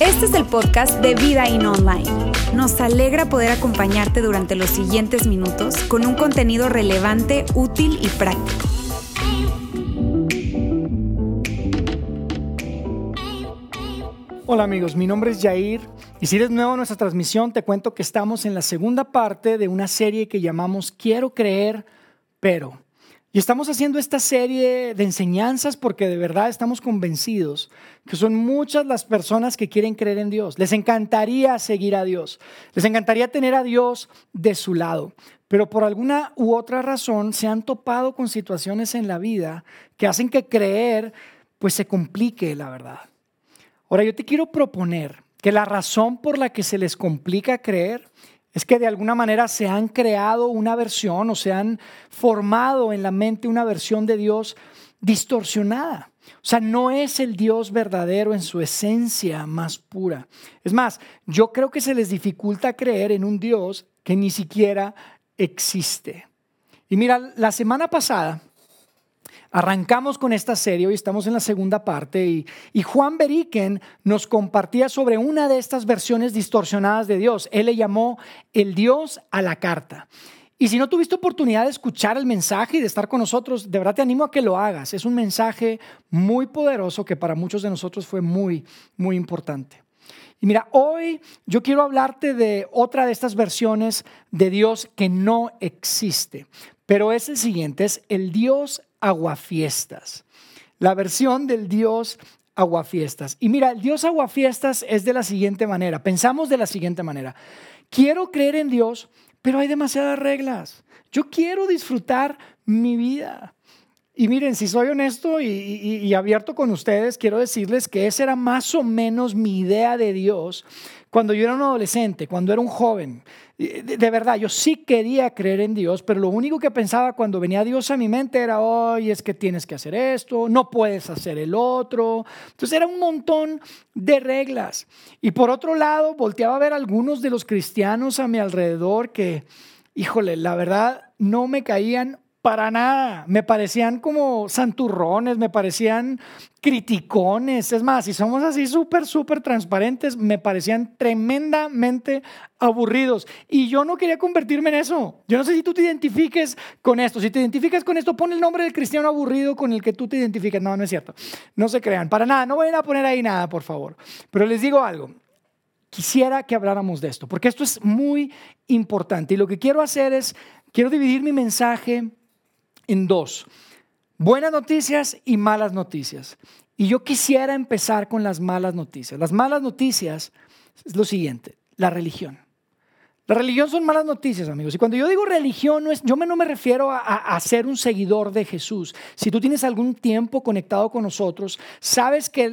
Este es el podcast de Vida In Online. Nos alegra poder acompañarte durante los siguientes minutos con un contenido relevante, útil y práctico. Hola amigos, mi nombre es Jair y si eres nuevo en nuestra transmisión te cuento que estamos en la segunda parte de una serie que llamamos Quiero creer, pero... Y estamos haciendo esta serie de enseñanzas porque de verdad estamos convencidos que son muchas las personas que quieren creer en Dios. Les encantaría seguir a Dios. Les encantaría tener a Dios de su lado. Pero por alguna u otra razón se han topado con situaciones en la vida que hacen que creer pues se complique, la verdad. Ahora yo te quiero proponer que la razón por la que se les complica creer es que de alguna manera se han creado una versión o se han formado en la mente una versión de Dios distorsionada. O sea, no es el Dios verdadero en su esencia más pura. Es más, yo creo que se les dificulta creer en un Dios que ni siquiera existe. Y mira, la semana pasada Arrancamos con esta serie, hoy estamos en la segunda parte y, Juan Beriken nos compartía sobre una de estas versiones distorsionadas de Dios. Él le llamó el Dios a la carta. Y si no tuviste oportunidad de escuchar el mensaje y de estar con nosotros, de verdad te animo a que lo hagas. Es un mensaje muy poderoso que para muchos de nosotros fue muy, muy importante. Y mira, hoy yo quiero hablarte de otra de estas versiones de Dios que no existe, pero es el siguiente, es el Dios aguafiestas. La versión del Dios aguafiestas. Y mira, el Dios aguafiestas es de la siguiente manera. Pensamos de la siguiente manera. Quiero creer en Dios, pero hay demasiadas reglas. Yo quiero disfrutar mi vida. Y miren, si soy honesto y, abierto con ustedes, quiero decirles que esa era más o menos mi idea de Dios cuando yo era un adolescente, cuando era un joven. De, verdad, yo sí quería creer en Dios, pero lo único que pensaba cuando venía Dios a mi mente era, hoy es que tienes que hacer esto, no puedes hacer el otro. Entonces era un montón de reglas. Y por otro lado, volteaba a ver a algunos de los cristianos a mi alrededor que, híjole, la verdad, no me caían para nada. Me parecían como santurrones, me parecían criticones. Es más, si somos así súper, súper transparentes, me parecían tremendamente aburridos. Y yo no quería convertirme en eso. Yo no sé si tú te identifiques con esto. Si te identificas con esto, pon el nombre del cristiano aburrido con el que tú te identificas. No, no es cierto. No se crean. Para nada. No vayan a poner ahí nada, por favor. Pero les digo algo. Quisiera que habláramos de esto, porque esto es muy importante. Y lo que quiero hacer es, quiero dividir mi mensaje en dos. Buenas noticias y malas noticias. Y yo quisiera empezar con las malas noticias. Las malas noticias es lo siguiente, la religión. La religión son malas noticias, amigos. Y cuando yo digo religión, yo no me refiero a, ser un seguidor de Jesús. Si tú tienes algún tiempo conectado con nosotros, sabes que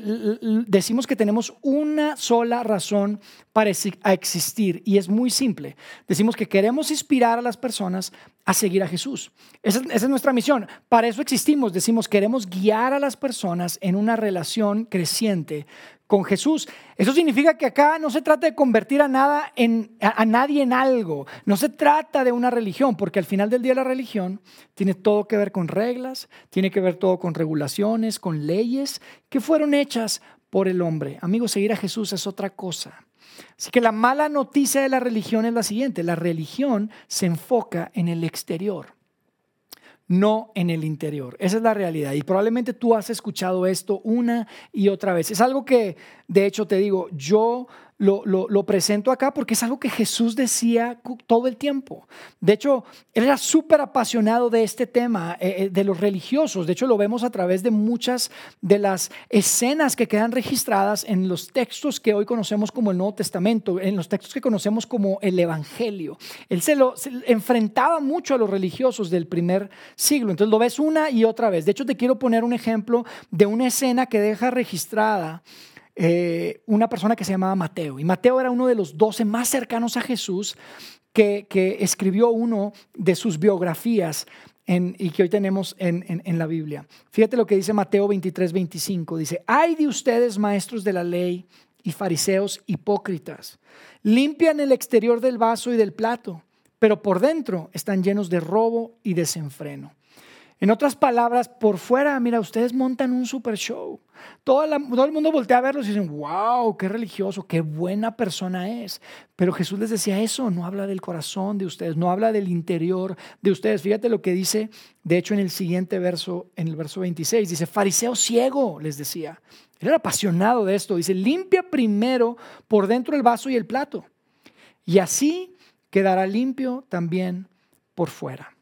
decimos que tenemos una sola razón para existir y es muy simple. Decimos que queremos inspirar a las personas a seguir a Jesús. Esa, esa, es nuestra misión. Para eso existimos. Decimos, queremos guiar a las personas en una relación creciente con Jesús. Eso significa que acá no se trata de convertir a, nada en, a, nadie en algo. No se trata de una religión, porque al final del día la religión tiene todo que ver con reglas, tiene que ver todo con regulaciones, con leyes que fueron hechas por el hombre. Amigos, seguir a Jesús es otra cosa. Así que la mala noticia de la religión es la siguiente. La religión se enfoca en el exterior no en el interior. Esa es la realidad. Y probablemente tú has escuchado esto una y otra vez. Es algo que, de hecho, te digo, yo lo, presento acá porque es algo que Jesús decía todo el tiempo. De hecho, él era súper apasionado de este tema, eh, eh, de los religiosos. De hecho, lo vemos a través de muchas de las escenas que quedan registradas en los textos que hoy conocemos como el Nuevo Testamento, en los textos que conocemos como el Evangelio. Él se lo enfrentaba mucho a los religiosos del primer siglo. Entonces lo ves una y otra vez. De hecho, te quiero poner un ejemplo de una escena que deja registrada eh, una persona que se llamaba Mateo. Y Mateo era uno de los doce más cercanos a Jesús que, escribió uno de sus biografías y que hoy tenemos en, en, la Biblia. Fíjate lo que dice Mateo 23, 25. Dice, ay de ustedes maestros de la ley y fariseos hipócritas. Limpian el exterior del vaso y del plato, pero por dentro están llenos de robo y desenfreno. En otras palabras, por fuera, mira, ustedes montan un super show. Todo, el mundo voltea a verlos y dicen, wow, qué religioso, qué buena persona es. Pero Jesús les decía eso, no habla del corazón de ustedes, no habla del interior de ustedes. Fíjate lo que dice, de hecho, en el siguiente verso, en el verso 26, dice, fariseo ciego, les decía. Él era apasionado de esto. Dice, limpia primero por dentro el vaso y el plato. Y así quedará limpio también por fuera.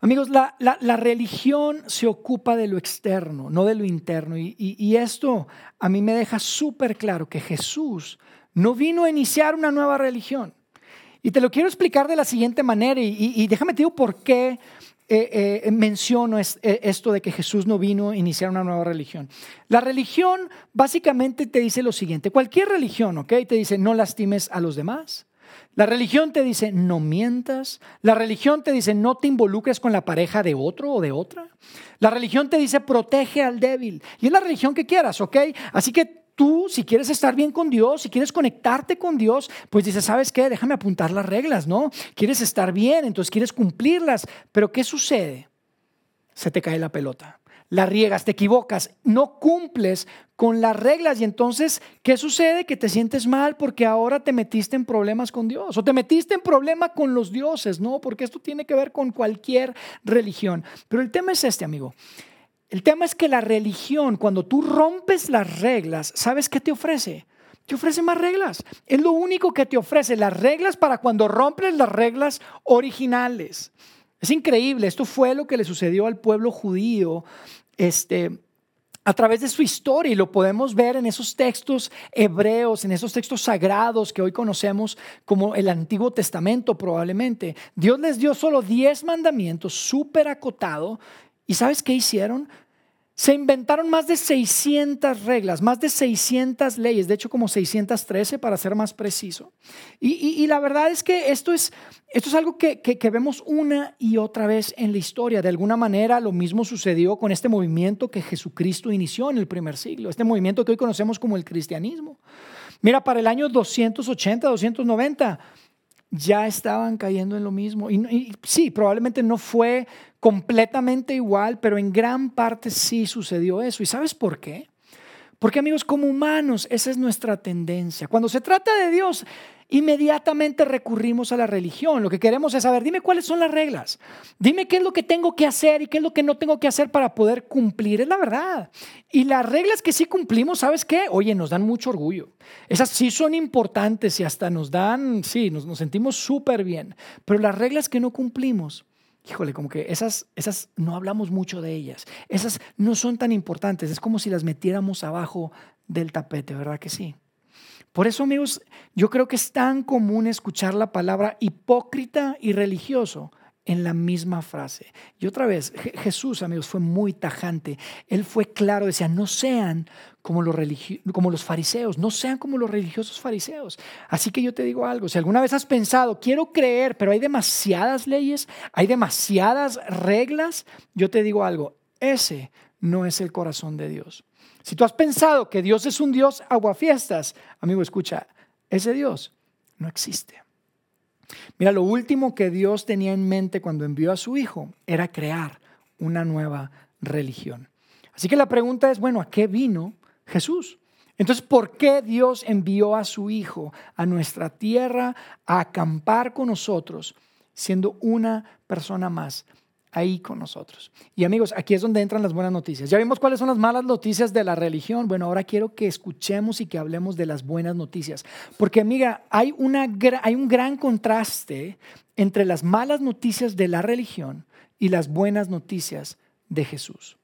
Amigos, la, religión se ocupa de lo externo, no de lo interno. Y, esto a mí me deja súper claro que Jesús no vino a iniciar una nueva religión. Y te lo quiero explicar de la siguiente manera. Y, déjame te por qué eh, eh, menciono eh, esto de que Jesús no vino a iniciar una nueva religión. La religión básicamente te dice lo siguiente. Cualquier religión, ¿ok? Te dice no lastimes a los demás la religión te dice no mientas. La religión te dice no te involucres con la pareja de otro o de otra. La religión te dice protege al débil. Y es la religión que quieras, ¿ok? Así que tú, si quieres estar bien con Dios, si quieres conectarte con Dios, pues dices, ¿sabes qué? Déjame apuntar las reglas, ¿no? Quieres estar bien, entonces quieres cumplirlas. Pero ¿qué sucede? Se te cae la pelota la riegas, te equivocas, no cumples con las reglas y entonces, ¿qué sucede? Que te sientes mal porque ahora te metiste en problemas con Dios o te metiste en problema con los dioses, ¿no? Porque esto tiene que ver con cualquier religión. Pero el tema es este, amigo. El tema es que la religión, cuando tú rompes las reglas, ¿sabes qué te ofrece? Te ofrece más reglas. Es lo único que te ofrece, las reglas para cuando rompes las reglas originales. Es increíble, esto fue lo que le sucedió al pueblo judío este, a través de su historia y lo podemos ver en esos textos hebreos, en esos textos sagrados que hoy conocemos como el Antiguo Testamento probablemente. Dios les dio solo 10 mandamientos, súper acotado. ¿Y sabes qué hicieron? Se inventaron más de 600 reglas, más de 600 leyes, de hecho como 613 para ser más preciso. Y, la verdad es que esto es, esto es algo que, que, vemos una y otra vez en la historia. De alguna manera lo mismo sucedió con este movimiento que Jesucristo inició en el primer siglo, este movimiento que hoy conocemos como el cristianismo. Mira, para el año 280, 290 ya estaban cayendo en lo mismo. Y, sí, probablemente no fue completamente igual, pero en gran parte sí sucedió eso. ¿Y sabes por qué? Porque amigos, como humanos, esa es nuestra tendencia. Cuando se trata de Dios, inmediatamente recurrimos a la religión. Lo que queremos es saber, dime cuáles son las reglas. Dime qué es lo que tengo que hacer y qué es lo que no tengo que hacer para poder cumplir. Es la verdad. Y las reglas que sí cumplimos, ¿sabes qué? Oye, nos dan mucho orgullo. Esas sí son importantes y hasta nos dan, sí, nos, sentimos súper bien. Pero las reglas que no cumplimos, híjole, como que esas, esas no hablamos mucho de ellas. Esas no son tan importantes. Es como si las metiéramos abajo del tapete, ¿verdad que sí? Por eso, amigos, yo creo que es tan común escuchar la palabra hipócrita y religioso en la misma frase. Y otra vez, Jesús, amigos, fue muy tajante. Él fue claro, decía, no sean como los, como los fariseos, no sean como los religiosos fariseos. Así que yo te digo algo, si alguna vez has pensado, quiero creer, pero hay demasiadas leyes, hay demasiadas reglas, yo te digo algo, ese no es el corazón de Dios. Si tú has pensado que Dios es un Dios aguafiestas, amigo, escucha, ese Dios no existe. Mira, lo último que Dios tenía en mente cuando envió a su Hijo era crear una nueva religión. Así que la pregunta es, bueno, ¿a qué vino Jesús? Entonces, ¿por qué Dios envió a su Hijo a nuestra tierra a acampar con nosotros, siendo una persona más? Ahí con nosotros. Y amigos, aquí es donde entran las buenas noticias. Ya vimos cuáles son las malas noticias de la religión. Bueno, ahora quiero que escuchemos y que hablemos de las buenas noticias. Porque, amiga, hay, una, hay un gran contraste entre las malas noticias de la religión y las buenas noticias de Jesús.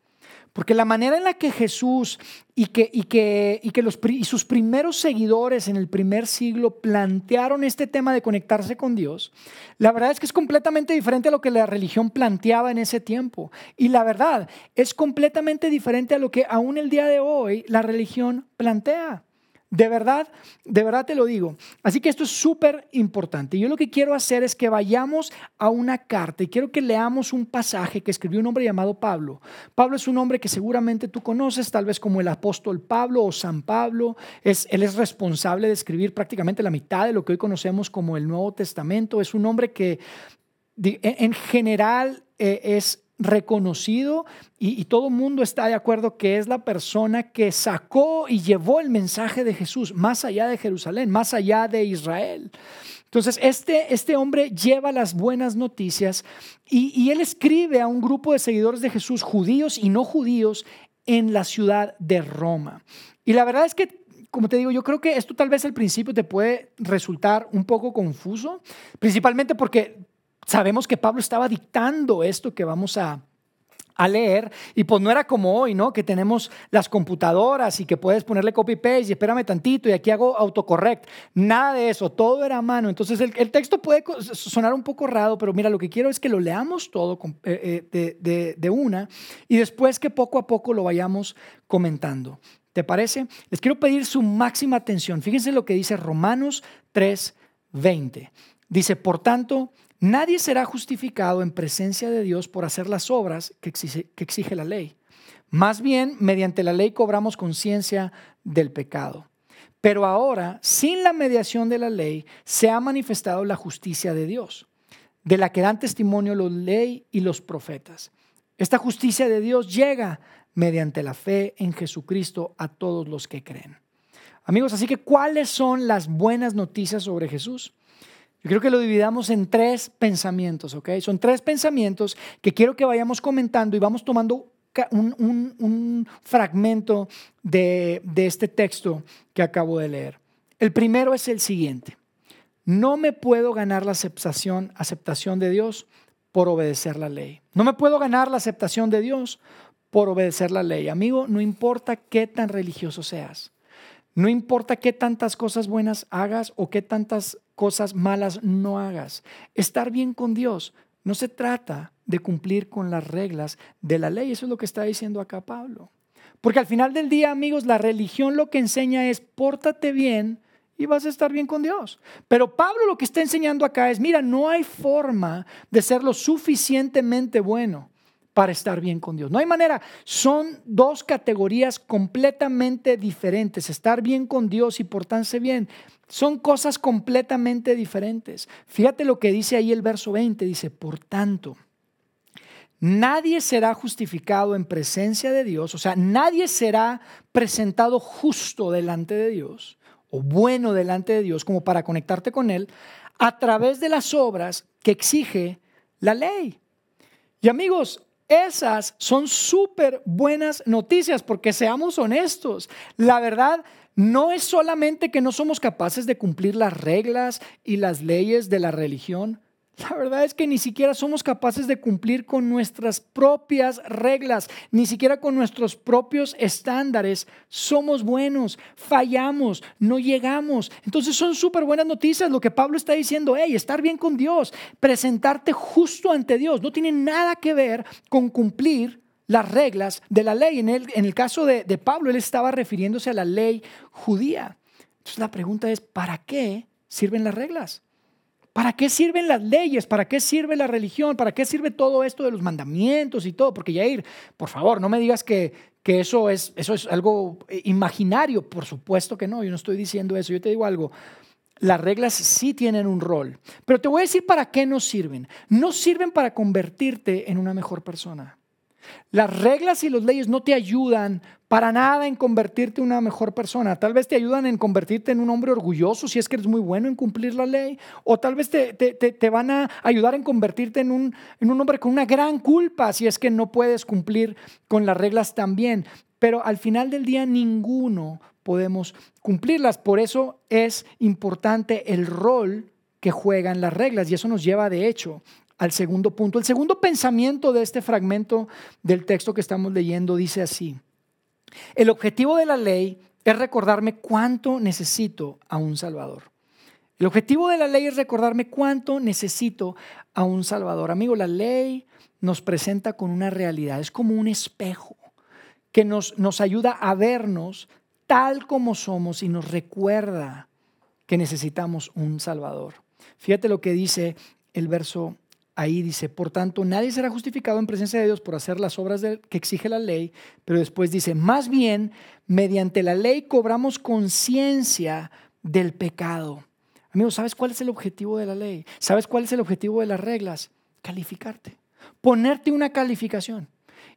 Porque la manera en la que Jesús y que, y que, y que los, y sus primeros seguidores en el primer siglo plantearon este tema de conectarse con Dios, la verdad es que es completamente diferente a lo que la religión planteaba en ese tiempo. Y la verdad es completamente diferente a lo que aún el día de hoy la religión plantea. De verdad, de verdad te lo digo. Así que esto es súper importante. Yo lo que quiero hacer es que vayamos a una carta y quiero que leamos un pasaje que escribió un hombre llamado Pablo. Pablo es un hombre que seguramente tú conoces, tal vez como el apóstol Pablo o San Pablo. Es, él es responsable de escribir prácticamente la mitad de lo que hoy conocemos como el Nuevo Testamento. Es un hombre que en general eh, es reconocido y, todo el mundo está de acuerdo que es la persona que sacó y llevó el mensaje de Jesús más allá de Jerusalén, más allá de Israel. Entonces, este, este hombre lleva las buenas noticias y él escribe a un grupo de seguidores de Jesús, judíos y no judíos, en la ciudad de Roma. Y la verdad es que como te digo, yo creo que esto tal vez al principio te puede resultar un poco confuso, principalmente porque sabemos que Pablo estaba dictando esto que vamos a, a leer y pues no era como hoy, ¿no? Que tenemos las computadoras y que puedes ponerle copy paste y espérame tantito y aquí hago autocorrect. Nada de eso, todo era a mano. Entonces el, el texto puede sonar un poco raro, pero mira, lo que quiero es que lo leamos todo eh, eh, de, de, de una y después que poco a poco lo vayamos comentando. ¿Te parece? Les quiero pedir su máxima atención. Fíjense lo que dice Romanos 3:20. Dice, por tanto, nadie será justificado en presencia de Dios por hacer las obras que exige, la ley. Más bien, mediante la ley cobramos conciencia del pecado. Pero ahora, sin la mediación de la ley, se ha manifestado la justicia de Dios, de la que dan testimonio los ley y los profetas. Esta justicia de Dios llega mediante la fe en Jesucristo a todos los que creen. Amigos, así que ¿cuáles son las buenas noticias sobre Jesús? Yo creo que lo dividamos en tres pensamientos, ¿ok? Son tres pensamientos que quiero que vayamos comentando y vamos tomando un, fragmento de, este texto que acabo de leer. El primero es el siguiente. No me puedo ganar la aceptación de Dios por obedecer la ley. No me puedo ganar la aceptación de Dios por obedecer la ley. Amigo, no importa qué tan religioso seas, no importa qué tantas cosas buenas hagas o qué tantas cosas malas no hagas. Estar bien con Dios no se trata de cumplir con las reglas de la ley. Eso es lo que está diciendo acá Pablo. Porque al final del día, amigos, la religión lo que enseña es pórtate bien y vas a estar bien con Dios. Pero Pablo lo que está enseñando acá es, mira, no hay forma de ser lo suficientemente bueno para estar bien con Dios. No hay manera. Son dos categorías completamente diferentes. Estar bien con Dios y portarse bien son cosas completamente diferentes. Fíjate lo que dice ahí el verso 20. Dice, por tanto, nadie será justificado en presencia de Dios. O sea, nadie será presentado justo delante de Dios o bueno delante de Dios como para conectarte con Él a través de las obras que exige la ley. Y amigos, esas son súper buenas noticias porque seamos honestos. La verdad no es solamente que no somos capaces de cumplir las reglas y las leyes de la religión. La verdad es que ni siquiera somos capaces de cumplir con nuestras propias reglas, ni siquiera con nuestros propios estándares. Somos buenos, fallamos, no llegamos. Entonces son súper buenas noticias lo que Pablo está diciendo. Hey, estar bien con Dios, presentarte justo ante Dios, no tiene nada que ver con cumplir las reglas de la ley. En el, en el caso de, de Pablo, él estaba refiriéndose a la ley judía. Entonces la pregunta es, ¿para qué sirven las reglas? ¿Para qué sirven las leyes? ¿Para qué sirve la religión? ¿Para qué sirve todo esto de los mandamientos y todo? Porque Yair, por favor, no me digas que, que eso, es, eso es algo imaginario. Por supuesto que no, yo no estoy diciendo eso. Yo te digo algo. Las reglas sí tienen un rol, pero te voy a decir para qué no sirven. No sirven para convertirte en una mejor persona. Las reglas y las leyes no te ayudan para nada en convertirte en una mejor persona. Tal vez te ayudan en convertirte en un hombre orgulloso si es que eres muy bueno en cumplir la ley. O tal vez te, te, van a ayudar en convertirte en un, en un hombre con una gran culpa si es que no puedes cumplir con las reglas también. Pero al final del día ninguno podemos cumplirlas. Por eso es importante el rol que juegan las reglas. Y eso nos lleva, de hecho, al segundo punto. El segundo pensamiento de este fragmento del texto que estamos leyendo dice así. El objetivo de la ley es recordarme cuánto necesito a un Salvador. El objetivo de la ley es recordarme cuánto necesito a un Salvador. Amigo, la ley nos presenta con una realidad, es como un espejo que nos, nos ayuda a vernos tal como somos y nos recuerda que necesitamos un Salvador. Fíjate lo que dice el verso ahí dice, por tanto, nadie será justificado en presencia de Dios por hacer las obras que exige la ley, pero después dice, más bien, mediante la ley cobramos conciencia del pecado. Amigo, ¿sabes cuál es el objetivo de la ley? ¿Sabes cuál es el objetivo de las reglas? Calificarte. ponerte una calificación.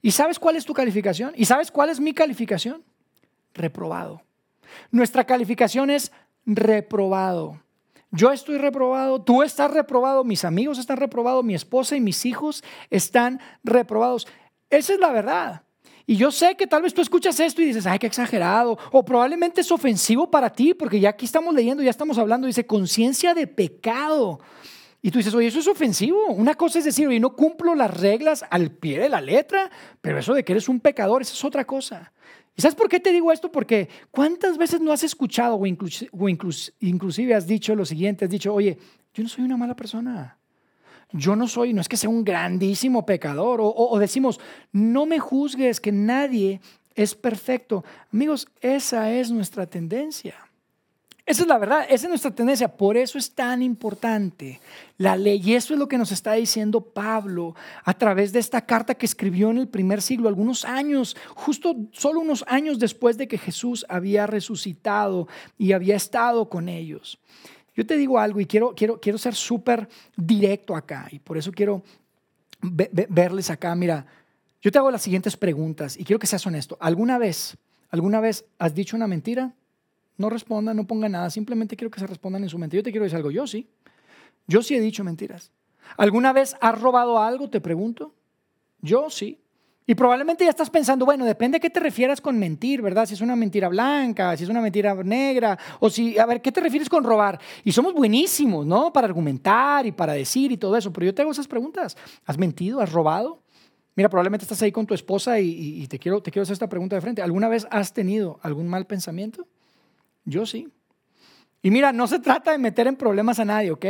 ¿Y sabes cuál es tu calificación? ¿Y sabes cuál es mi calificación? Reprobado. Nuestra calificación es reprobado. Yo estoy reprobado, tú estás reprobado, mis amigos están reprobados, mi esposa y mis hijos están reprobados. Esa es la verdad. Y yo sé que tal vez tú escuchas esto y dices, ay, qué exagerado. O probablemente es ofensivo para ti, porque ya aquí estamos leyendo, ya estamos hablando, dice conciencia de pecado. Y tú dices, oye, eso es ofensivo. Una cosa es decir, oye, no cumplo las reglas al pie de la letra, pero eso de que eres un pecador, eso es otra cosa. ¿Y sabes por qué te digo esto? Porque ¿cuántas veces no has escuchado o, inclusive has dicho lo siguiente? Has dicho, oye, yo no soy una mala persona. Yo no soy, no es que sea un grandísimo pecador. o decimos, no me juzgues, que nadie es perfecto. Amigos, esa es nuestra tendencia. Esa es la verdad, esa es nuestra tendencia. Por eso es tan importante la ley. Y eso es lo que nos está diciendo Pablo a través de esta carta que escribió en el primer siglo, algunos años, justo solo unos años después de que Jesús había resucitado y había estado con ellos. Yo te digo algo y quiero, quiero, quiero ser súper directo acá y por eso quiero verles acá. Mira, yo te hago las siguientes preguntas y quiero que seas honesto. ¿Alguna vez, alguna vez has dicho una mentira? No respondan, no pongan nada, simplemente quiero que se respondan en su mente. Yo te quiero decir algo, yo sí. Yo sí he dicho mentiras. ¿Alguna vez has robado algo? Te pregunto. Yo sí. Y probablemente ya estás pensando, bueno, depende a qué te refieras con mentir, ¿verdad? Si es una mentira blanca, si es una mentira negra, o si, a ver, ¿qué te refieres con robar? Y somos buenísimos, ¿no? Para argumentar y para decir y todo eso, pero yo te hago esas preguntas. ¿Has mentido? ¿Has robado? Mira, probablemente estás ahí con tu esposa y, y te, quiero, te quiero hacer esta pregunta de frente. ¿Alguna vez has tenido algún mal pensamiento? Yo sí. Y mira, no se trata de meter en problemas a nadie, ¿ok?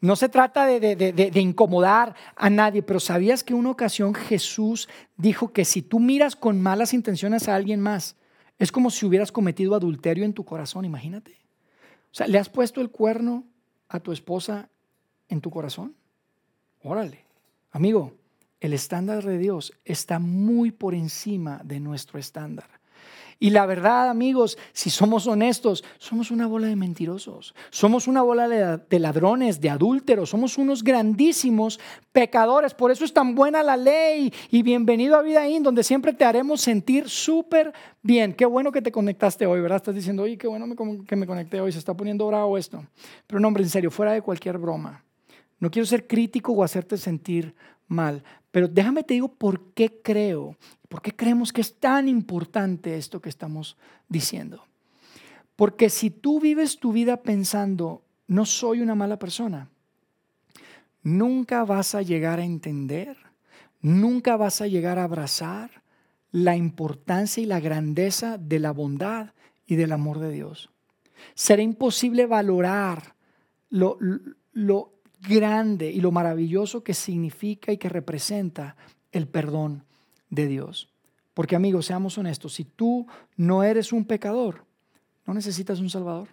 No se trata de, incomodar a nadie, pero ¿sabías que una ocasión Jesús dijo que si tú miras con malas intenciones a alguien más, es como si hubieras cometido adulterio en tu corazón, imagínate. O sea, ¿le has puesto el cuerno a tu esposa en tu corazón? Órale. Amigo, el estándar de Dios está muy por encima de nuestro estándar. Y la verdad, amigos, si somos honestos, somos una bola de mentirosos, somos una bola de ladrones, de adúlteros, somos unos grandísimos pecadores. Por eso es tan buena la ley y bienvenido a Vida In, donde siempre te haremos sentir súper bien. Qué bueno que te conectaste hoy, ¿verdad? Estás diciendo, oye, qué bueno que me conecté hoy, se está poniendo bravo esto. Pero no, hombre, en serio, fuera de cualquier broma. No quiero ser crítico o hacerte sentir mal, pero déjame te digo por qué creo ¿Por qué creemos que es tan importante esto que estamos diciendo? Porque si tú vives tu vida pensando, no soy una mala persona, nunca vas a llegar a entender, nunca vas a llegar a abrazar la importancia y la grandeza de la bondad y del amor de Dios. Será imposible valorar lo, lo grande y lo maravilloso que significa y que representa el perdón de Dios. Porque amigos, seamos honestos, si tú no eres un pecador, no necesitas un Salvador.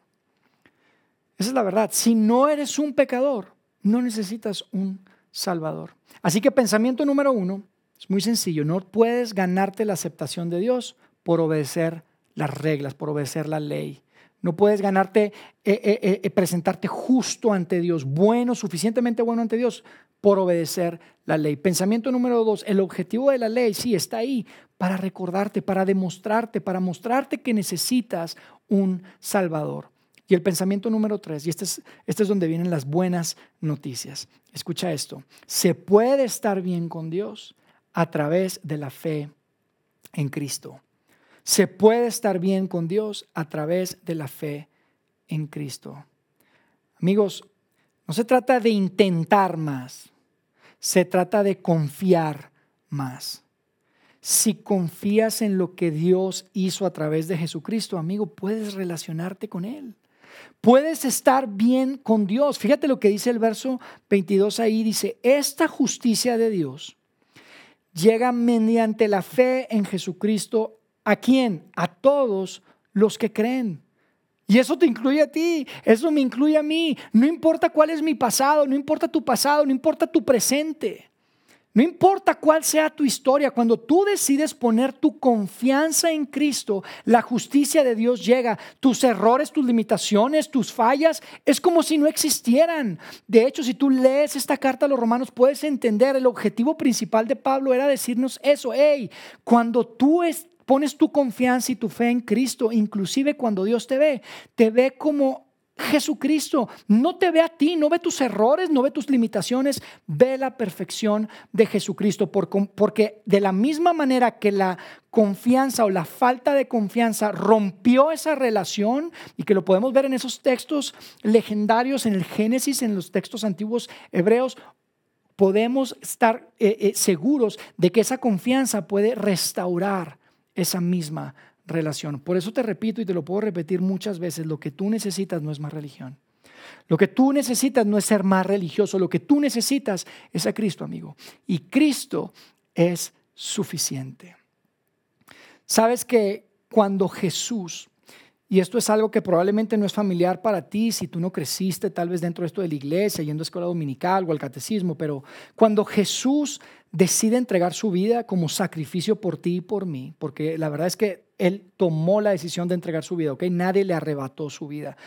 Esa es la verdad. Si no eres un pecador, no necesitas un Salvador. Así que pensamiento número uno, es muy sencillo, no puedes ganarte la aceptación de Dios por obedecer las reglas, por obedecer la ley. No puedes ganarte, eh, eh, eh, presentarte justo ante Dios, bueno, suficientemente bueno ante Dios por obedecer la ley. Pensamiento número dos, el objetivo de la ley sí está ahí para recordarte, para demostrarte, para mostrarte que necesitas un Salvador. Y el pensamiento número tres, y este es, este es donde vienen las buenas noticias. Escucha esto, se puede estar bien con Dios a través de la fe en Cristo. Se puede estar bien con Dios a través de la fe en Cristo. Amigos, no se trata de intentar más, se trata de confiar más. Si confías en lo que Dios hizo a través de Jesucristo, amigo, puedes relacionarte con Él. Puedes estar bien con Dios. Fíjate lo que dice el verso 22 ahí. Dice, esta justicia de Dios llega mediante la fe en Jesucristo ¿A quién? A todos los que creen. Y eso te incluye a ti, eso me incluye a mí. No importa cuál es mi pasado, no importa tu pasado, no importa tu presente. No importa cuál sea tu historia, cuando tú decides poner tu confianza en Cristo, la justicia de Dios llega. Tus errores, tus limitaciones, tus fallas, es como si no existieran. De hecho, si tú lees esta carta a los romanos, puedes entender el objetivo principal de Pablo era decirnos eso. Hey, cuando tú pones tu confianza y tu fe en Cristo, inclusive cuando Dios te ve, te ve como Jesucristo. No te ve a ti, no ve tus errores, no ve tus limitaciones, ve la perfección de Jesucristo. Porque de la misma manera que la confianza o la falta de confianza rompió esa relación y que lo podemos ver en esos textos legendarios, en el Génesis, en los textos antiguos hebreos, podemos estar eh, eh, seguros de que esa confianza puede restaurar esa misma relación. Por eso te repito y te lo puedo repetir muchas veces, lo que tú necesitas no es más religión. Lo que tú necesitas no es ser más religioso, lo que tú necesitas es a Cristo, amigo. Y Cristo es suficiente. Sabes que cuando Jesús, y esto es algo que probablemente no es familiar para ti si tú no creciste tal vez dentro de esto de la iglesia, yendo a escuela dominical o al catecismo, pero cuando Jesús decide entregar su vida como sacrificio por ti y por mí, porque la verdad es que Él tomó la decisión de entregar su vida, ¿ok? Nadie le arrebató su vida.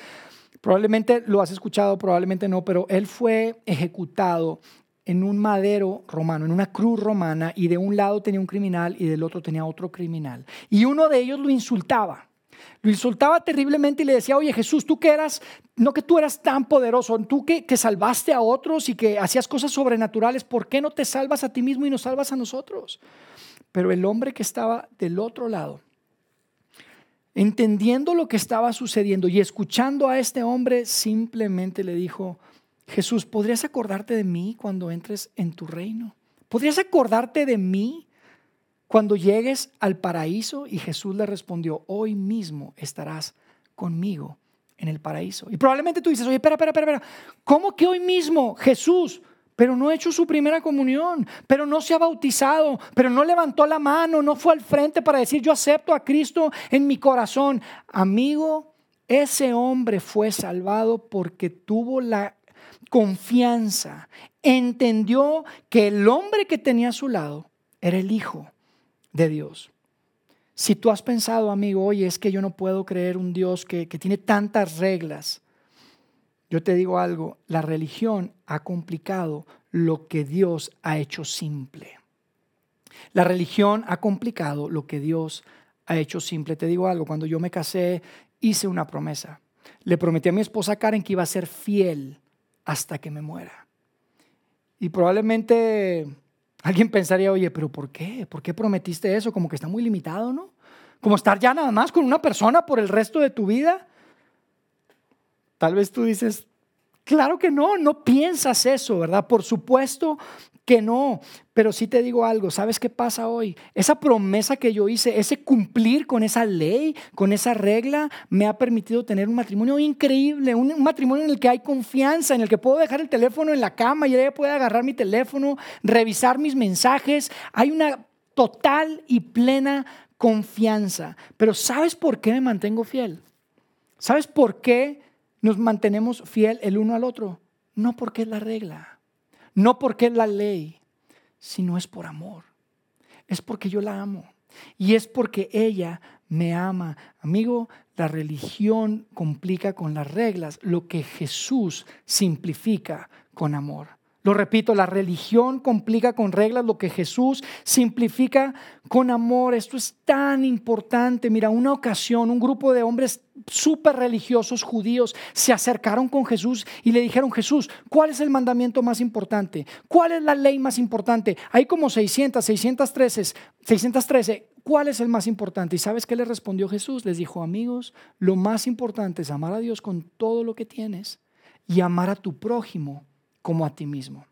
Probablemente lo has escuchado, probablemente no, pero Él fue ejecutado en un madero romano, en una cruz romana, y de un lado tenía un criminal y del otro tenía otro criminal. Y uno de ellos lo insultaba. Lo insultaba terriblemente y le decía, oye Jesús, tú que eras, no que tú eras tan poderoso, tú que, que salvaste a otros y que hacías cosas sobrenaturales, ¿por qué no te salvas a ti mismo y nos salvas a nosotros? Pero el hombre que estaba del otro lado, entendiendo lo que estaba sucediendo y escuchando a este hombre, simplemente le dijo, Jesús, ¿podrías acordarte de mí cuando entres en tu reino? ¿Podrías acordarte de mí cuando llegues al paraíso, y Jesús le respondió, hoy mismo estarás conmigo en el paraíso. Y probablemente tú dices, oye, espera, espera, espera, ¿cómo que hoy mismo Jesús? Pero no ha hecho su primera comunión, pero no se ha bautizado, pero no levantó la mano, no fue al frente para decir, yo acepto a Cristo en mi corazón. Amigo, ese hombre fue salvado porque tuvo la confianza, entendió que el hombre que tenía a su lado era el Hijo de Dios. Si tú has pensado, amigo, oye, es que yo no puedo creer un Dios que, que tiene tantas reglas, yo te digo algo, la religión ha complicado lo que Dios ha hecho simple. La religión ha complicado lo que Dios ha hecho simple. Te digo algo, cuando yo me casé hice una promesa. Le prometí a mi esposa Karen que iba a ser fiel hasta que me muera. Y probablemente Alguien pensaría, oye, pero ¿por qué? ¿Por qué prometiste eso? Como que está muy limitado, ¿no? Como estar ya nada más con una persona por el resto de tu vida. Tal vez tú dices, claro que no, no piensas eso, ¿verdad? Por supuesto que no. Pero sí te digo algo, ¿sabes qué pasa hoy? Esa promesa que yo hice, ese cumplir con esa ley, con esa regla, me ha permitido tener un matrimonio increíble, un, matrimonio en el que hay confianza, en el que puedo dejar el teléfono en la cama y ella puede agarrar mi teléfono, revisar mis mensajes. Hay una total y plena confianza. Pero ¿sabes por qué me mantengo fiel? ¿Sabes por qué nos mantenemos fiel el uno al otro? No porque es la regla no porque es la ley, sino es por amor. Es porque yo la amo. Y es porque ella me ama. Amigo, la religión complica con las reglas lo que Jesús simplifica con amor. Lo repito, la religión complica con reglas lo que Jesús simplifica con amor. Esto es tan importante. Mira, una ocasión un grupo de hombres súper religiosos judíos se acercaron con Jesús y le dijeron, Jesús, ¿cuál es el mandamiento más importante? ¿Cuál es la ley más importante? Hay como 600, 613, 613. ¿Cuál es el más importante? ¿Y sabes qué le respondió Jesús? Les dijo, amigos, lo más importante es amar a Dios con todo lo que tienes y amar a tu prójimo como a ti mismo.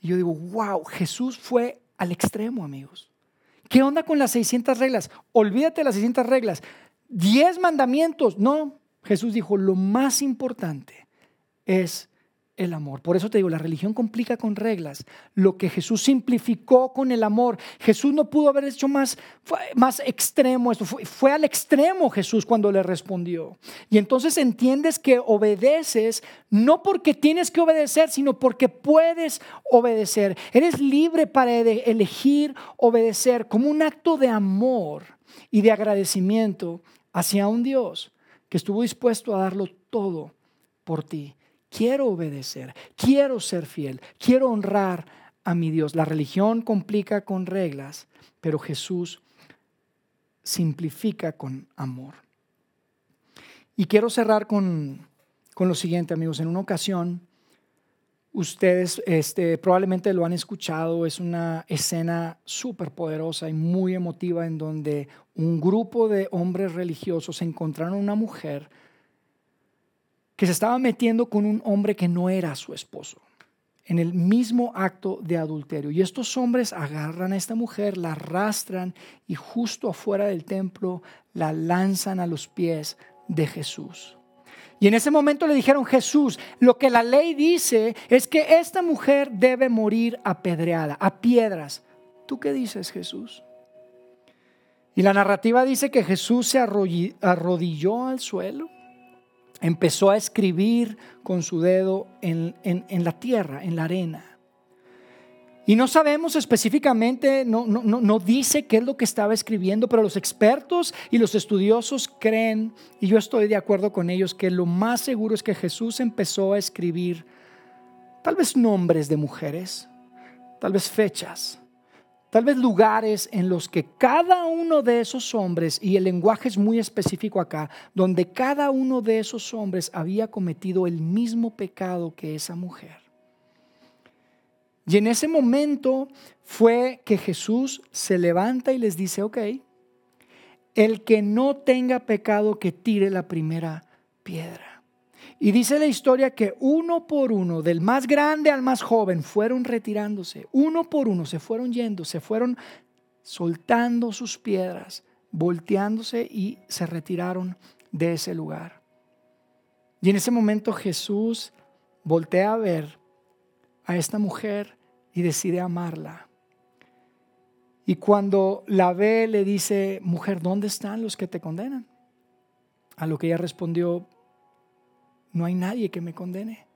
Y yo digo, wow, Jesús fue al extremo, amigos. ¿Qué onda con las 600 reglas? Olvídate de las 600 reglas. 10 mandamientos. No, Jesús dijo, lo más importante es el amor. Por eso te digo, la religión complica con reglas lo que Jesús simplificó con el amor. Jesús no pudo haber hecho más, más extremo esto. Fue, fue al extremo Jesús cuando le respondió. Y entonces entiendes que obedeces no porque tienes que obedecer, sino porque puedes obedecer. Eres libre para elegir obedecer como un acto de amor y de agradecimiento hacia un Dios que estuvo dispuesto a darlo todo por ti quiero obedecer, quiero ser fiel, quiero honrar a mi Dios. La religión complica con reglas, pero Jesús simplifica con amor. Y quiero cerrar con, lo siguiente, amigos. En una ocasión, ustedes este, probablemente lo han escuchado, es una escena súper poderosa y muy emotiva en donde un grupo de hombres religiosos encontraron una mujer que se estaba metiendo con un hombre que no era su esposo, en el mismo acto de adulterio. Y estos hombres agarran a esta mujer, la arrastran y justo afuera del templo la lanzan a los pies de Jesús. Y en ese momento le dijeron, Jesús, lo que la ley dice es que esta mujer debe morir apedreada, a piedras. ¿Tú qué dices, Jesús? Y la narrativa dice que Jesús se arrodilló al suelo empezó a escribir con su dedo en, la tierra, en la arena. Y no sabemos específicamente, no, no, no, dice qué es lo que estaba escribiendo, pero los expertos y los estudiosos creen, y yo estoy de acuerdo con ellos, que lo más seguro es que Jesús empezó a escribir tal vez nombres de mujeres, tal vez fechas, Tal vez lugares en los que cada uno de esos hombres, y el lenguaje es muy específico acá, donde cada uno de esos hombres había cometido el mismo pecado que esa mujer. Y en ese momento fue que Jesús se levanta y les dice, ok, el que no tenga pecado que tire la primera piedra. Y dice la historia que uno por uno, del más grande al más joven, fueron retirándose. Uno por uno se fueron yendo, se fueron soltando sus piedras, volteándose y se retiraron de ese lugar. Y en ese momento Jesús voltea a ver a esta mujer y decide amarla. Y cuando la ve le dice, mujer, ¿dónde están los que te condenan? A lo que ella respondió, no hay nadie que me condene.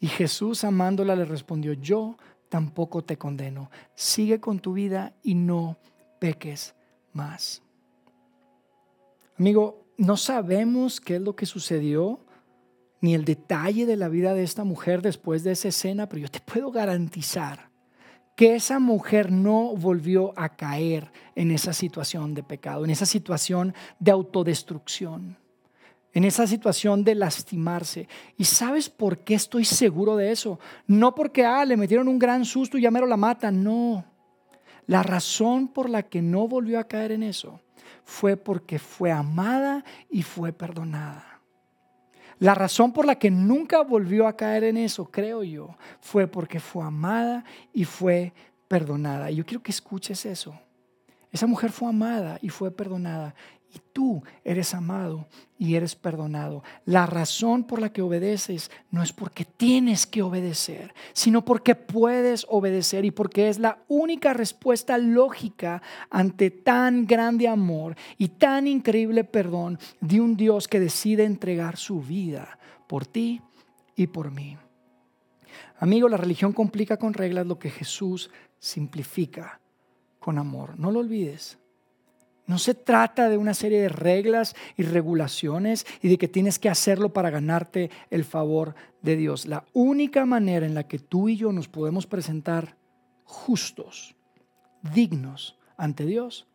Y Jesús amándola le respondió, yo tampoco te condeno. Sigue con tu vida y no peques más. Amigo, no sabemos qué es lo que sucedió, ni el detalle de la vida de esta mujer después de esa escena, pero yo te puedo garantizar que esa mujer no volvió a caer en esa situación de pecado, en esa situación de autodestrucción en esa situación de lastimarse. ¿Y sabes por qué estoy seguro de eso? No porque, ah, le metieron un gran susto y ya mero la mata, no. La razón por la que no volvió a caer en eso fue porque fue amada y fue perdonada. La razón por la que nunca volvió a caer en eso, creo yo, fue porque fue amada y fue perdonada. Y yo quiero que escuches eso. Esa mujer fue amada y fue perdonada y tú eres amado y eres perdonado. La razón por la que obedeces no es porque tienes que obedecer, sino porque puedes obedecer y porque es la única respuesta lógica ante tan grande amor y tan increíble perdón de un Dios que decide entregar su vida por ti y por mí. Amigo, la religión complica con reglas lo que Jesús simplifica con amor. No lo olvides. No se trata de una serie de reglas y regulaciones y de que tienes que hacerlo para ganarte el favor de Dios. La única manera en la que tú y yo nos podemos presentar justos, dignos ante Dios,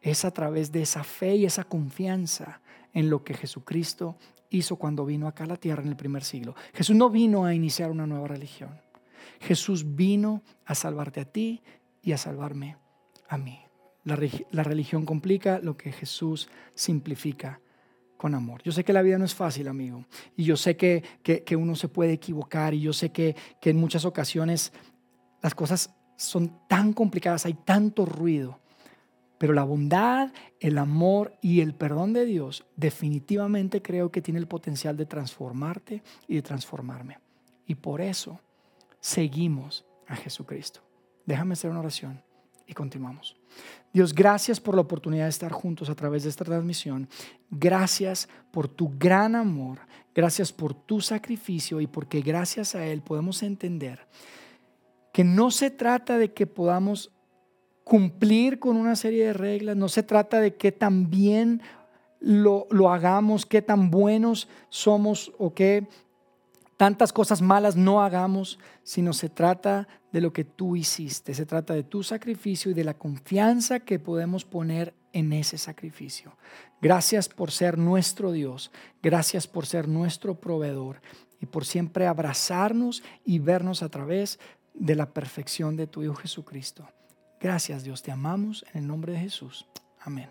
es a través de esa fe y esa confianza en lo que Jesucristo hizo cuando vino acá a la tierra en el primer siglo. Jesús no vino a iniciar una nueva religión. Jesús vino a salvarte a ti y a salvarme a mí. La, religión complica lo que Jesús simplifica con amor. Yo sé que la vida no es fácil, amigo, y yo sé que, que, uno se puede equivocar, y yo sé que, que en muchas ocasiones las cosas son tan complicadas, hay tanto ruido, Pero la bondad, el amor y el perdón de Dios definitivamente creo que tiene el potencial de transformarte y de transformarme. Y por eso seguimos a Jesucristo. Déjame hacer una oración y continuamos. Dios, gracias por la oportunidad de estar juntos a través de esta transmisión. Gracias por tu gran amor. Gracias por tu sacrificio y porque gracias a Él podemos entender que no se trata de que podamos cumplir con una serie de reglas, no se trata de que tan bien lo, lo hagamos, qué tan buenos somos o qué tantas cosas malas no hagamos, sino se trata de lo que tú hiciste, se trata de tu sacrificio y de la confianza que podemos poner en ese sacrificio. Gracias por ser nuestro Dios, gracias por ser nuestro proveedor y por siempre abrazarnos y vernos a través de la perfección de tu Hijo Jesucristo. Gracias Dios, te amamos en el nombre de Jesús. Amén.